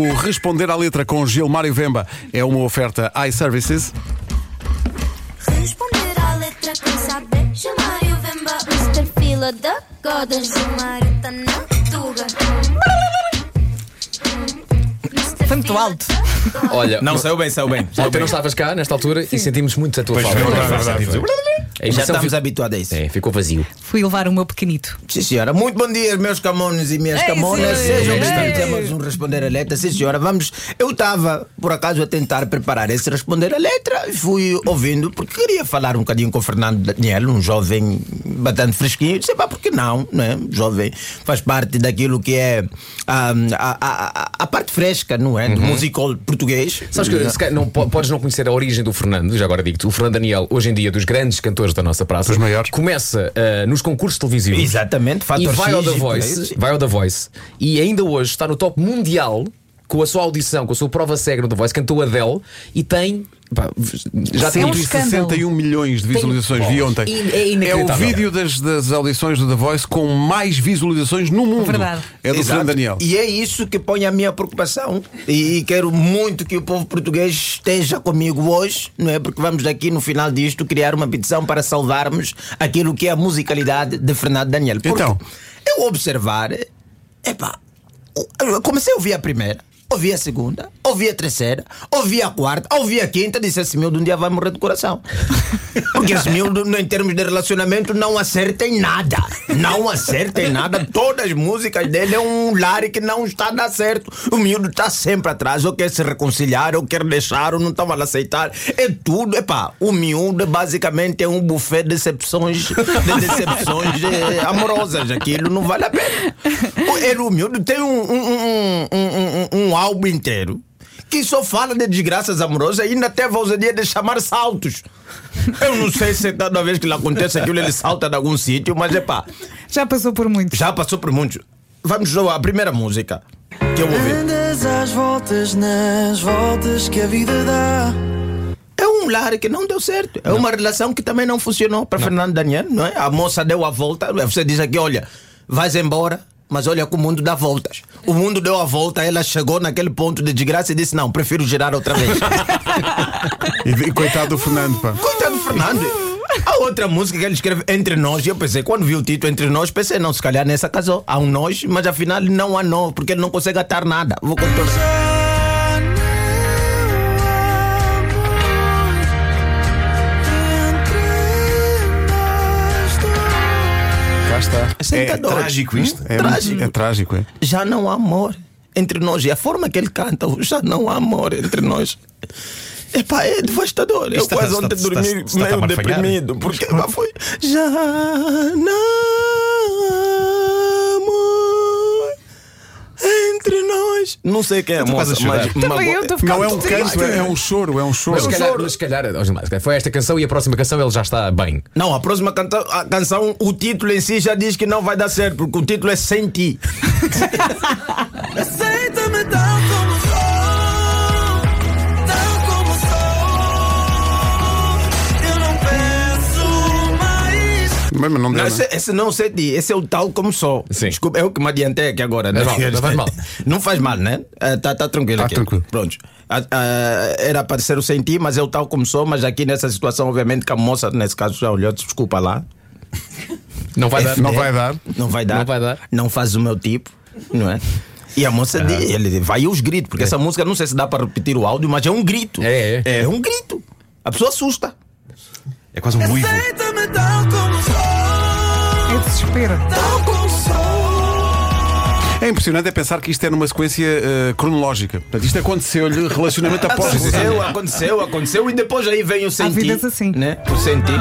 O Responder à Letra com Gilmário Vemba é uma oferta iServices. Responder à letra quem saber Gilmário Vemba Mr. Fila da Goda Gilmário tá na tuga. Foi muito alto. Olha, Não, saiu bem, saiu bem. Ontem não estavas cá nesta altura e sentimos muito a tua falta. A Já emissão estamos ficou- habituados a isso. É, ficou vazio. Fui levar o meu pequenito. Sim, senhora. Muito bom dia, meus camones e minhas Ei, camonas. Sejam bem-vindos a mais um Responder a Letra. Sim, senhora. Vamos. Eu estava, por acaso, a tentar preparar esse Responder a Letra e fui ouvindo, porque queria falar um bocadinho com o Fernando Daniel, um jovem bastante fresquinho. Sei pá, por que não, né? Jovem faz parte daquilo que é a, a, a, a parte fresca, não é? Do musical português. Sabes que não, po- podes não conhecer a origem do Fernando, já agora digo-te. O Fernando Daniel, hoje em dia, dos grandes cantores da nossa praça, Dos maiores. começa ah, nos concursos televisivos. Exatamente, E Fator vai ao The e Voice, vai ao The Voice e ainda hoje está no top mundial com a sua audição, com a sua prova cega no The Voice, cantou Adele e tem. Pá, já tem um isto- escândalo. 161 milhões de visualizações, vi ontem. É É o vídeo das, das audições do The Voice com mais visualizações no mundo. Verdade. É do. Fernando Daniel. E é isso que põe a minha preocupação. E, e quero muito que o povo português esteja comigo hoje, não é? Porque vamos aqui no final disto criar uma petição para salvarmos aquilo que é a musicalidade de Fernando Daniel. Porque Então? eu observar, epá, eu comecei a ouvir a primeira. Ouvi a segunda, ouvi a terceira, ouvi a quarta, ouvi a quinta, disse esse miúdo um dia vai morrer de coração. Porque esse miúdo, em termos de relacionamento, não acerta em nada. Não acerta em nada. Todas as músicas dele é um lar que não está a dar certo. O miúdo está sempre atrás, ou quer se reconciliar, ou quer deixar, ou não estava a aceitar. É tudo, epá, o miúdo basicamente é um buffet de decepções, de decepções eh, amorosas. Aquilo não vale a pena. O- Ele, o miúdo, tem um, um, um, um, um, um álbum inteiro que só fala de desgraças amorosas e ainda teve a ousadia de chamar saltos. Eu não sei se cada vez que lhe acontece aquilo ele salta de algum sítio, mas é pá, Já passou por muito. já passou por muitos. Vamos a primeira música que eu vou ver. Andas às voltas nas voltas que a vida dá. É um lar que não deu certo. É uma relação que também não funcionou para Fernando Daniel, não é? A moça deu a volta. Você diz aqui, olha, vais embora, mas olha que o mundo dá voltas. O mundo deu a volta, ela chegou naquele ponto de desgraça e disse: não, prefiro girar outra vez. E, e coitado do Fernando, pá. Coitado do Fernando. A outra música que ele escreve Entre Nós, eu pensei, quando vi o título Entre Nós, pensei, não, se calhar nessa casou. Há um nós, mas afinal não há nós, porque ele não consegue atar nada. Vou contar. Está. É sentador. trágico isto. É, Trágico. é trágico, é. Já não há amor entre nós. E a forma que ele canta, já não há amor entre nós. Epá, é devastador. Eu Está- quase está- ontem está- dormi está- está a meio marfanhar. deprimido. Porque epá, foi. Já não há amor entre nós. Não sei quem é a estou quase moça, a mas. eu estou a Não é um canto, é, é um choro, é um choro. Mas se calhar, mas se calhar, ó, Gilmar, se calhar foi esta canção e a próxima canção ele já está bem. Não, a próxima canta a canção, o título em si já diz que não vai dar certo, porque o título é Sem Ti. Aceita-me tal Mas não esse, esse não sei de, esse é o tal como sou. Sim. Desculpa, é o que me adiantei aqui agora. né? Não faz mal, não faz mal. Não faz mal, né? Eh, tá, tá tranquilo Tá aqui. tranquilo. Pronto. Ah, ah, era para ser o sentir, mas é o tal como sou, mas aqui nessa situação, obviamente, que a moça, nesse caso, já olhou, desculpa lá. Não vai dar. Não vai dar. Não vai dar. Não vai dar. Não faz o meu tipo, não é? E a moça, Ah. diz, ele vai os gritos, porque essa música, não sei se dá para repetir o áudio, mas é um grito. É, é. É um grito. A pessoa assusta. É quase um uivo. Aceita-me tal como sou, É desespero. É impressionante é pensar que isto é numa sequência eh, cronológica. Portanto, isto aconteceu-lhe relacionamento após Aconteceu, aconteceu, aconteceu, e depois aí vem o sentir. vidas assim. Né? O sentir.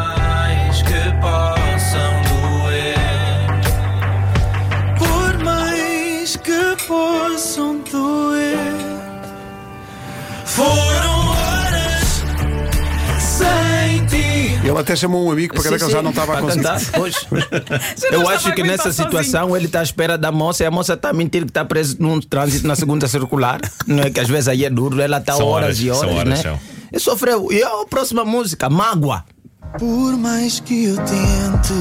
Até chamou um amigo para Sim, que ele já não estava a conseguir. cantar. Pois. Eu acho que nessa situação ele está à espera da moça e a moça está a mentir que está preso num trânsito na segunda circular. Não é que às vezes aí é duro, ela está horas, horas, e horas, horas, né? são. E sofreu. E a próxima música, Mágoa. Por mais que eu tente,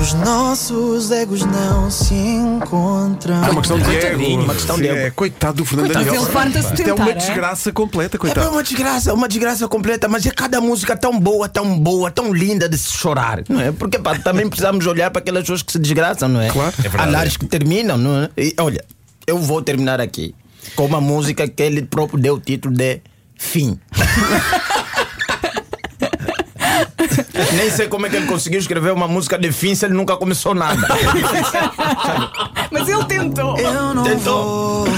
Os nossos egos não se encontram. É uma questão de ego. uma questão de ego. É, coitado do Fernando Coitado, Daniel. Isto é uma é? desgraça completa, É coitado. uma desgraça, uma desgraça completa, mas é cada música tão boa, tão boa, tão linda de se chorar, não é? Porque pá, também precisamos olhar para aquelas pessoas que se desgraçam, não é? Claro. É verdade. Há lares que terminam, não é? E, olha, eu vou terminar aqui com uma música que ele próprio deu o título de Fim. Nem sei como é que ele conseguiu escrever uma música de fim se ele nunca começou nada. Mas ele tentou. Eu não Tentou. vou.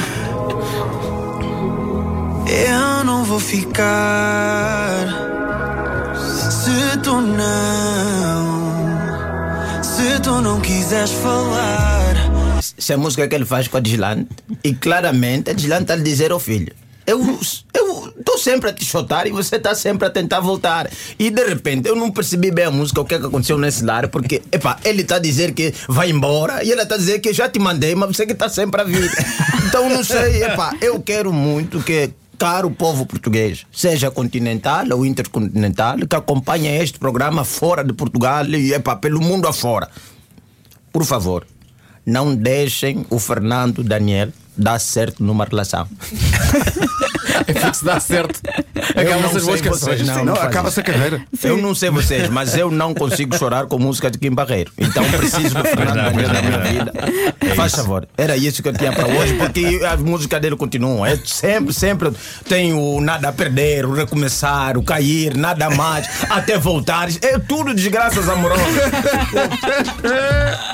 Eu não vou ficar. Se tu não. Se tu não quiseres falar. Essa é a música que ele faz com a Dislane. E claramente a Dislane está a lhe dizer ao filho: Eu estou sempre a te chotar e você está sempre a tentar voltar. E de repente eu não percebi bem a música, o que é que aconteceu nesse lar, porque epá, ele está a dizer que vai embora e ela está a dizer que já te mandei, mas você que está sempre a vir. Então não sei, epá, eu quero muito que. Caro povo português, seja continental ou intercontinental, que acompanhe este programa fora de Portugal e epá, pelo mundo afora por favor, não deixem o Fernando Daniel dar certo numa relação. É se dá certo. Não essas boas canções. vocês, não. Não, faz acaba-se a carreira. Eu não sei vocês, mas eu não consigo chorar com música de Kim Barreiro. Então preciso do Fernando não, pois na não, minha vida. Faz favor. Era isso que eu tinha para hoje, porque as músicas dele continuam. É sempre, sempre tem o nada a perder, o recomeçar, o cair, nada mais, até voltar. É tudo desgraças amorosas. É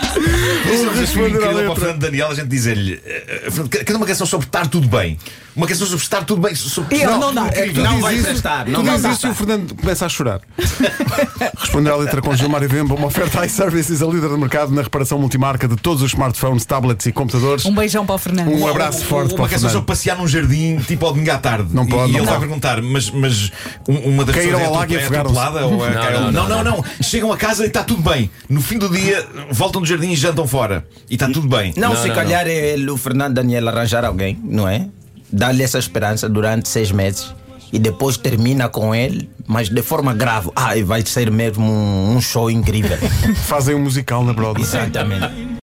desafio responder à letra. Fernando Daniel, a gente dizer-lhe: eh, eh, Fernando, Canta uma canção sobre estar tudo bem. Uma canção sobre estar tudo bem. Sobre... Ele não dá. É que tu Não vai isso, prestar, tu não vai dizes isso e o Fernando começa a chorar. Responder à letra com Gilmar e Vemba, uma oferta iServices, a líder do mercado na reparação multimarca de todos os smartphones, tablets e computadores. Um beijão para o Fernando. Um abraço forte para Uma o Fernando. sobre passear num jardim, tipo ao domingo à tarde. Não e, pode, E não ele vai perguntar: mas, mas um- uma das Caíram pessoas ao lago e é atropelada ou é Não, não, não, não, não, não. Chegam a casa e está tudo bem. No fim do dia, voltam do jardim e jantam fora. E está tudo bem. Não, Não, se não, calhar é ele, o Fernando Daniel arranjar alguém, não é? Dar-lhe essa esperança durante seis meses e depois termina com ele, mas de forma grave. Ah, e vai ser mesmo um, um show incrível. Fazem um musical na Broadway. Exatamente.